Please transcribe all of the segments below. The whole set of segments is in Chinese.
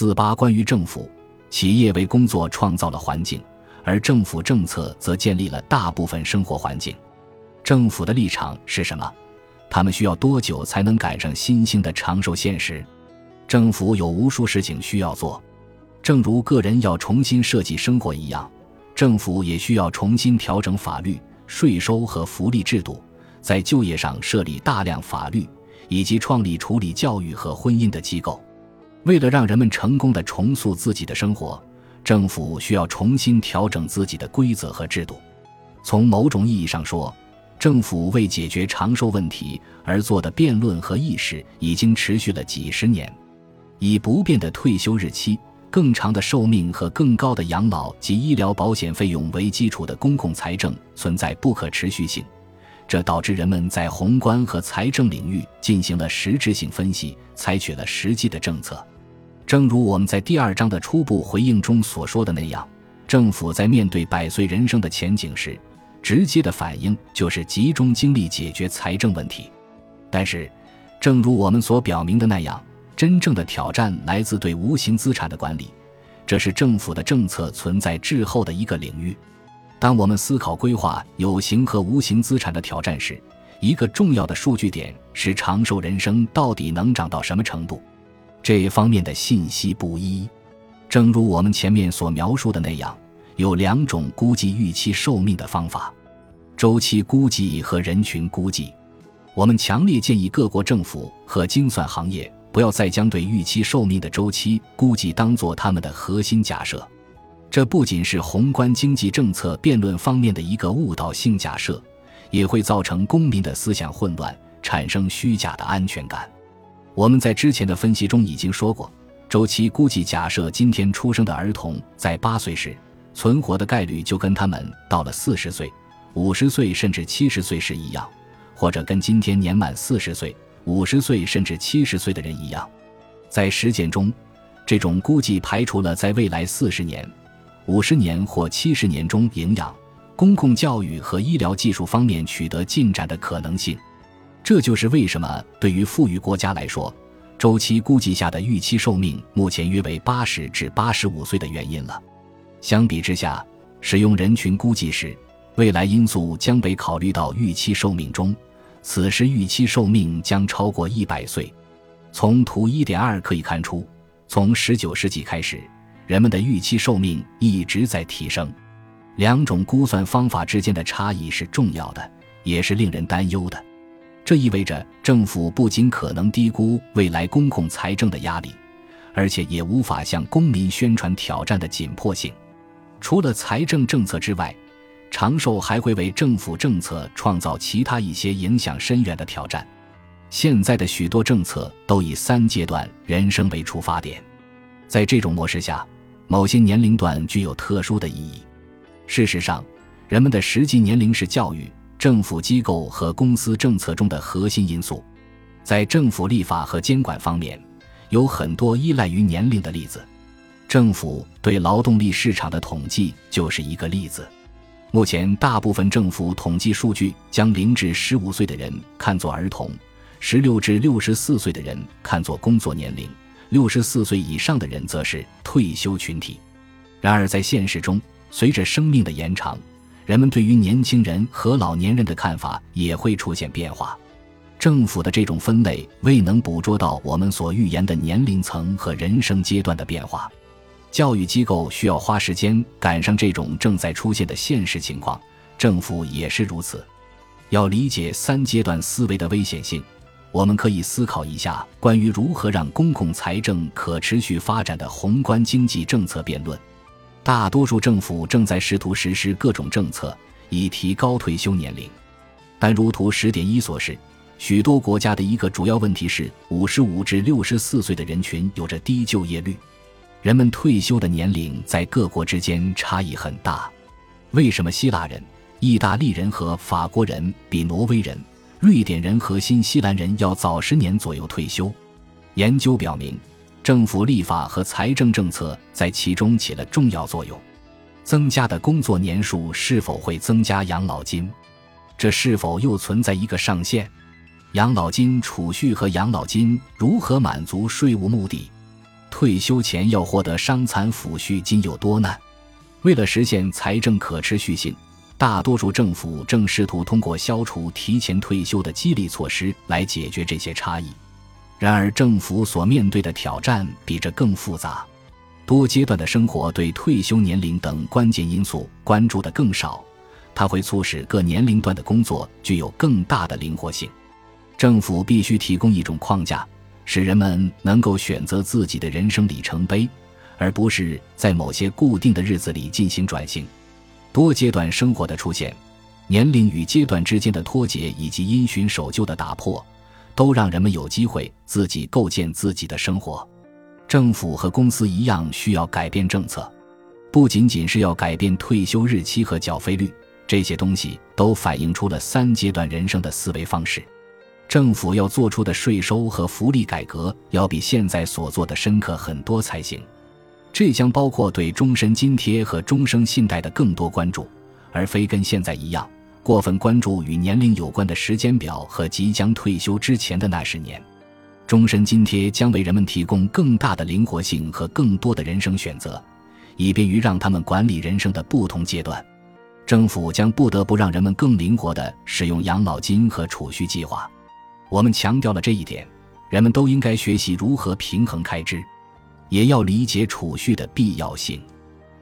四八关于政府，企业为工作创造了环境，而政府政策则建立了大部分生活环境。政府的立场是什么？他们需要多久才能赶上新兴的长寿现实？政府有无数事情需要做，正如个人要重新设计生活一样，政府也需要重新调整法律、税收和福利制度，在就业上设立大量法律，以及创立处理教育和婚姻的机构。为了让人们成功的重塑自己的生活，政府需要重新调整自己的规则和制度。从某种意义上说，政府为解决长寿问题而做的辩论和议事已经持续了几十年。以不变的退休日期、更长的寿命和更高的养老及医疗保险费用为基础的公共财政存在不可持续性，这导致人们在宏观和财政领域进行了实质性分析，采取了实际的政策。正如我们在第二章的初步回应中所说的那样，政府在面对百岁人生的前景时。直接的反应就是集中精力解决财政问题，但是，正如我们所表明的那样，真正的挑战来自对无形资产的管理，这是政府的政策存在滞后的一个领域。当我们思考规划有形和无形资产的挑战时，一个重要的数据点是长寿人生到底能长到什么程度，这一方面的信息不一。正如我们前面所描述的那样。有两种估计预期寿命的方法：周期估计和人群估计。我们强烈建议各国政府和精算行业不要再将对预期寿命的周期估计当做他们的核心假设。这不仅是宏观经济政策辩论方面的一个误导性假设，也会造成公民的思想混乱，产生虚假的安全感。我们在之前的分析中已经说过，周期估计假设今天出生的儿童在八岁时。存活的概率就跟他们到了四十岁、五十岁甚至七十岁时一样，或者跟今天年满四十岁、五十岁甚至七十岁的人一样。在实践中，这种估计排除了在未来四十年、五十年或七十年中营养、公共教育和医疗技术方面取得进展的可能性。这就是为什么对于富裕国家来说，周期估计下的预期寿命目前约为八十至八十五岁的原因了。相比之下，使用人群估计时，未来因素将被考虑到预期寿命中。此时预期寿命将超过一百岁。从图一点二可以看出，从十九世纪开始，人们的预期寿命一直在提升。两种估算方法之间的差异是重要的，也是令人担忧的。这意味着政府不仅可能低估未来公共财政的压力，而且也无法向公民宣传挑战的紧迫性。除了财政政策之外，长寿还会为政府政策创造其他一些影响深远的挑战。现在的许多政策都以三阶段人生为出发点，在这种模式下，某些年龄段具有特殊的意义。事实上，人们的实际年龄是教育、政府机构和公司政策中的核心因素。在政府立法和监管方面，有很多依赖于年龄的例子。政府对劳动力市场的统计就是一个例子。目前，大部分政府统计数据将零至十五岁的人看作儿童，十六至六十四岁的人看作工作年龄，六十四岁以上的人则是退休群体。然而，在现实中，随着生命的延长，人们对于年轻人和老年人的看法也会出现变化。政府的这种分类未能捕捉到我们所预言的年龄层和人生阶段的变化。教育机构需要花时间赶上这种正在出现的现实情况，政府也是如此。要理解三阶段思维的危险性，我们可以思考一下关于如何让公共财政可持续发展的宏观经济政策辩论。大多数政府正在试图实施各种政策以提高退休年龄，但如图十点一所示，许多国家的一个主要问题是，五十五至六十四岁的人群有着低就业率。人们退休的年龄在各国之间差异很大。为什么希腊人、意大利人和法国人比挪威人、瑞典人和新西兰人要早十年左右退休？研究表明，政府立法和财政政策在其中起了重要作用。增加的工作年数是否会增加养老金？这是否又存在一个上限？养老金储蓄和养老金如何满足税务目的？退休前要获得伤残抚恤金有多难。为了实现财政可持续性，大多数政府正试图通过消除提前退休的激励措施来解决这些差异。然而，政府所面对的挑战比这更复杂。多阶段的生活对退休年龄等关键因素关注的更少，它会促使各年龄段的工作具有更大的灵活性。政府必须提供一种框架，使人们能够选择自己的人生里程碑。而不是在某些固定的日子里进行转型，多阶段生活的出现，年龄与阶段之间的脱节，以及因循守旧的打破，都让人们有机会自己构建自己的生活。政府和公司一样需要改变政策，不仅仅是要改变退休日期和缴费率，这些东西都反映出了三阶段人生的思维方式。政府要做出的税收和福利改革，要比现在所做的深刻很多才行。这将包括对终身津贴和终生信贷的更多关注，而非跟现在一样过分关注与年龄有关的时间表和即将退休之前的那十年。终身津贴将为人们提供更大的灵活性和更多的人生选择，以便于让他们管理人生的不同阶段。政府将不得不让人们更灵活地使用养老金和储蓄计划。我们强调了这一点，人们都应该学习如何平衡开支。也要理解储蓄的必要性，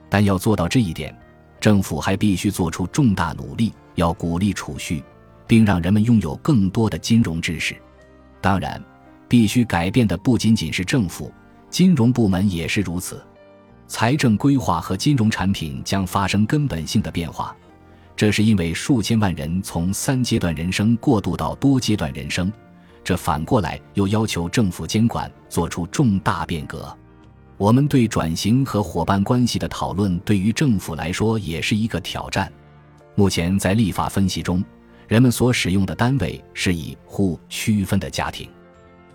但要做到这一点，政府还必须做出重大努力，要鼓励储蓄，并让人们拥有更多的金融知识。当然，必须改变的不仅仅是政府，金融部门也是如此。财政规划和金融产品将发生根本性的变化，这是因为数千万人从三阶段人生过渡到多阶段人生，这反过来又要求政府监管做出重大变革。我们对转型和伙伴关系的讨论，对于政府来说也是一个挑战。目前在立法分析中，人们所使用的单位是以户区分的家庭。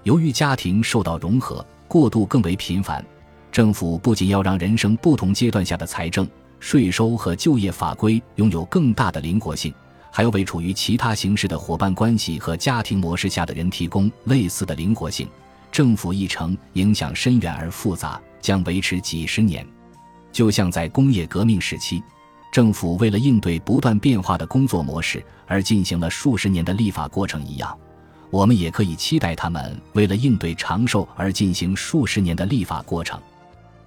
由于家庭受到融合过渡更为频繁，政府不仅要让人生不同阶段下的财政、税收和就业法规拥有更大的灵活性，还要为处于其他形式的伙伴关系和家庭模式下的人提供类似的灵活性。政府议程影响深远而复杂。将维持几十年，就像在工业革命时期，政府为了应对不断变化的工作模式而进行了数十年的立法过程一样，我们也可以期待他们为了应对长寿而进行数十年的立法过程。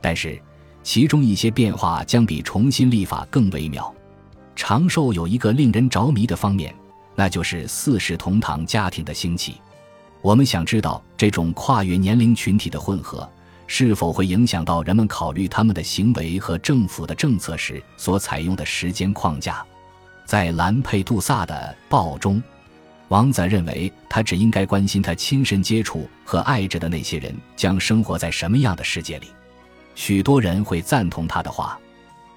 但是，其中一些变化将比重新立法更微妙。长寿有一个令人着迷的方面，那就是四世同堂家庭的兴起。我们想知道这种跨越年龄群体的混合。是否会影响到人们考虑他们的行为和政府的政策时所采用的时间框架？在兰佩杜萨的报中，王子认为他只应该关心他亲身接触和爱着的那些人将生活在什么样的世界里。许多人会赞同他的话。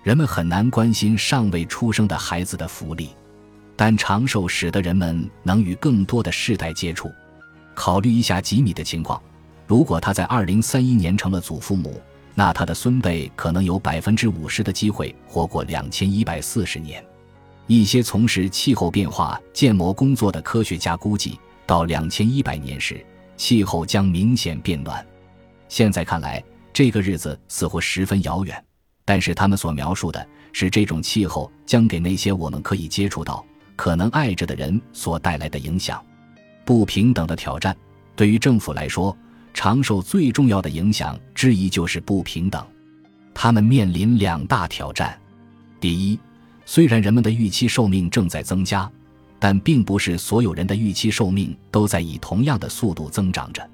人们很难关心尚未出生的孩子的福利，但长寿使得人们能与更多的世代接触。考虑一下吉米的情况。如果他在二零三一年成了祖父母，那他的孙辈可能有百分之五十的机会活过两千一百四十年。一些从事气候变化建模工作的科学家估计，到两千一百年时，气候将明显变暖。现在看来，这个日子似乎十分遥远，但是他们所描述的是这种气候将给那些我们可以接触到、可能爱着的人所带来的影响。不平等的挑战，对于政府来说。长寿最重要的影响之一就是不平等，他们面临两大挑战。第一，虽然人们的预期寿命正在增加，但并不是所有人的预期寿命都在以同样的速度增长着。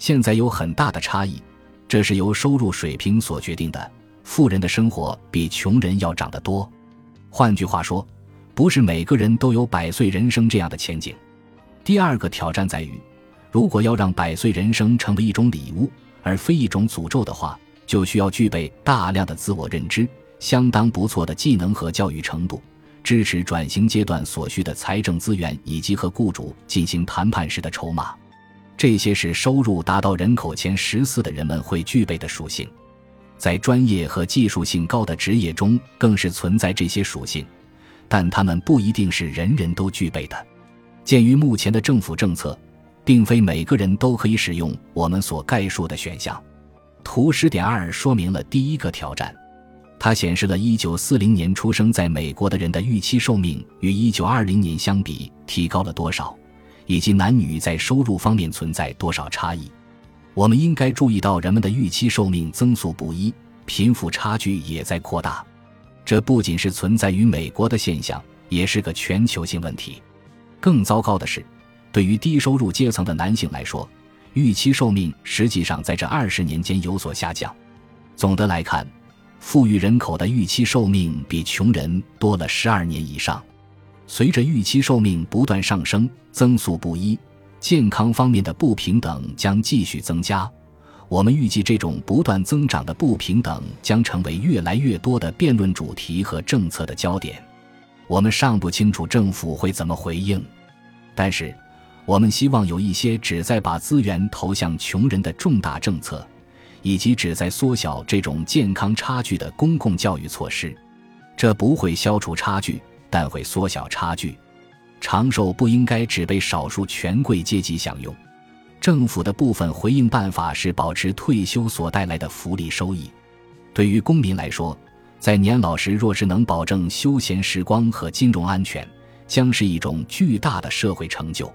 现在有很大的差异，这是由收入水平所决定的。富人的生活比穷人要长得多。换句话说，不是每个人都有百岁人生这样的前景。第二个挑战在于。如果要让百岁人生成为一种礼物而非一种诅咒的话，就需要具备大量的自我认知、相当不错的技能和教育程度、支持转型阶段所需的财政资源以及和雇主进行谈判时的筹码。这些是收入达到人口前十四的人们会具备的属性。在专业和技术性高的职业中，更是存在这些属性，但他们不一定是人人都具备的。鉴于目前的政府政策。并非每个人都可以使用我们所概述的选项。图十点二说明了第一个挑战，它显示了1940年出生在美国的人的预期寿命与1920年相比提高了多少，以及男女在收入方面存在多少差异。我们应该注意到，人们的预期寿命增速不一，贫富差距也在扩大。这不仅是存在于美国的现象，也是个全球性问题。更糟糕的是，对于低收入阶层的男性来说，预期寿命实际上在这二十年间有所下降。总的来看，富裕人口的预期寿命比穷人多了十二年以上。随着预期寿命不断上升，增速不一。健康方面的不平等将继续增加，我们预计这种不断增长的不平等将成为越来越多的辩论主题和政策的焦点。我们尚不清楚政府会怎么回应，但是我们希望有一些旨在把资源投向穷人的重大政策，以及旨在缩小这种健康差距的公共教育措施。这不会消除差距，但会缩小差距。长寿不应该只被少数权贵阶级享用。政府的部分回应办法是保持退休所带来的福利收益。对于公民来说，在年老时若是能保证休闲时光和金融安全，将是一种巨大的社会成就。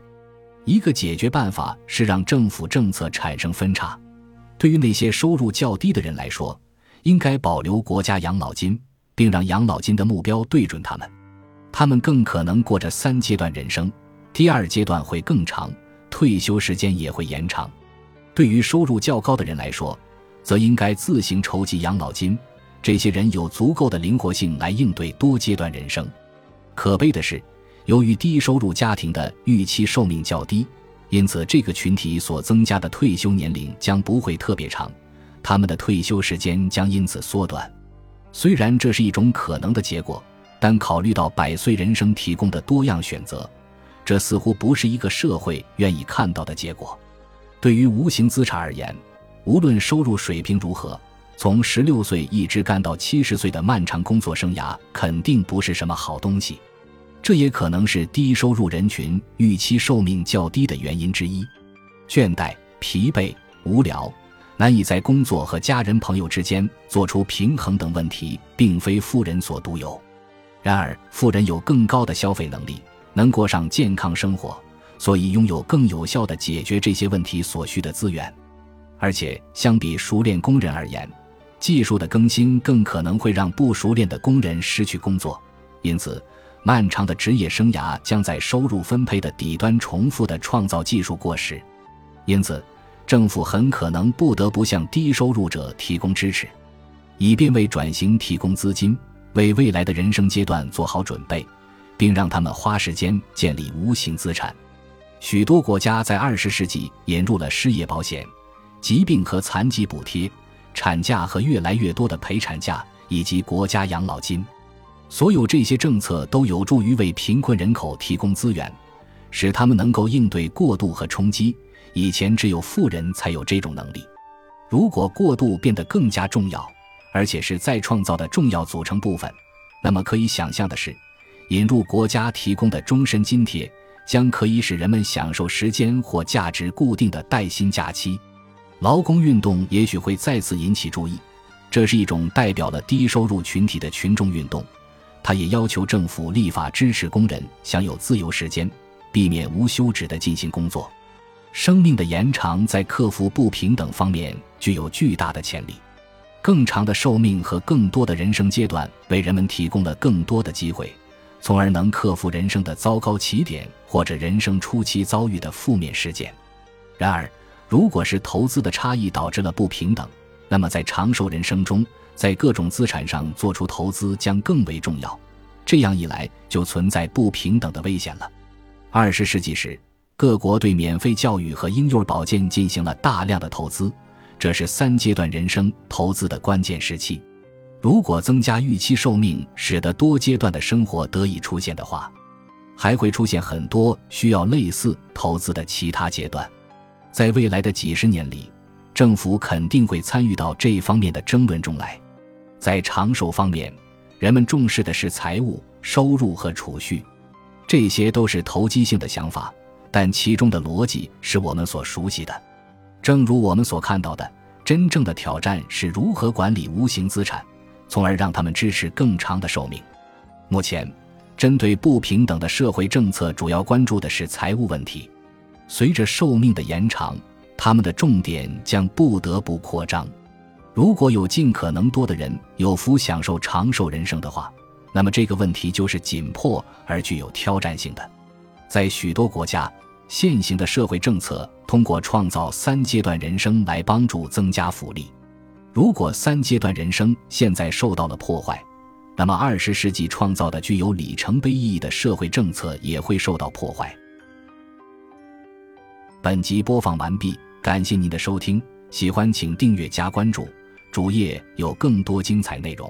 一个解决办法是让政府政策产生分叉。对于那些收入较低的人来说，应该保留国家养老金，并让养老金的目标对准他们。他们更可能过着三阶段人生，第二阶段会更长，退休时间也会延长。对于收入较高的人来说，则应该自行筹集养老金。这些人有足够的灵活性来应对多阶段人生。可悲的是，由于低收入家庭的预期寿命较低，因此这个群体所增加的退休年龄将不会特别长，他们的退休时间将因此缩短。虽然这是一种可能的结果。但考虑到百岁人生提供的多样选择，这似乎不是一个社会愿意看到的结果。对于无形资产而言，无论收入水平如何，从十六岁一直干到七十岁的漫长工作生涯肯定不是什么好东西。这也可能是低收入人群预期寿命较低的原因之一。倦怠、疲惫、无聊、难以在工作和家人朋友之间做出平衡等问题，并非富人所独有。然而，富人有更高的消费能力，能过上健康生活，所以拥有更有效的解决这些问题所需的资源。而且，相比熟练工人而言，技术的更新更可能会让不熟练的工人失去工作。因此，漫长的职业生涯将在收入分配的底端重复的创造技术过时。因此，政府很可能不得不向低收入者提供支持，以便为转型提供资金。为未来的人生阶段做好准备，并让他们花时间建立无形资产。许多国家在二十世纪引入了失业保险、疾病和残疾补贴、产假和越来越多的陪产假，以及国家养老金。所有这些政策都有助于为贫困人口提供资源，使他们能够应对过渡和冲击。以前只有富人才有这种能力。如果过渡变得更加重要，而且是再创造的重要组成部分。那么可以想象的是，引入国家提供的终身津贴，将可以使人们享受时间或价值固定的带薪假期。劳工运动也许会再次引起注意。这是一种代表了低收入群体的群众运动。他也要求政府立法支持工人享有自由时间，避免无休止的进行工作。生命的延长在克服不平等方面具有巨大的潜力。更长的寿命和更多的人生阶段为人们提供了更多的机会，从而能克服人生的糟糕起点或者人生初期遭遇的负面事件。然而，如果是投资的差异导致了不平等，那么在长寿人生中，在各种资产上做出投资将更为重要。这样一来，就存在不平等的危险了。二十世纪时，各国对免费教育和婴幼儿保健进行了大量的投资。这是三阶段人生投资的关键时期。如果增加预期寿命，使得多阶段的生活得以出现的话，还会出现很多需要类似投资的其他阶段。在未来的几十年里，政府肯定会参与到这一方面的争论中来。在长寿方面，人们重视的是财务、收入和储蓄，这些都是投机性的想法，但其中的逻辑是我们所熟悉的。正如我们所看到的，真正的挑战是如何管理无形资产，从而让他们支持更长的寿命。目前，针对不平等的社会政策主要关注的是财务问题。随着寿命的延长，他们的重点将不得不扩张。如果有尽可能多的人有福享受长寿人生的话，那么这个问题就是紧迫而具有挑战性的。在许多国家，现行的社会政策通过创造三阶段人生来帮助增加福利。如果三阶段人生现在受到了破坏，那么二十世纪创造的具有里程碑意义的社会政策也会受到破坏。本集播放完毕，感谢您的收听，喜欢请订阅加关注，主页有更多精彩内容。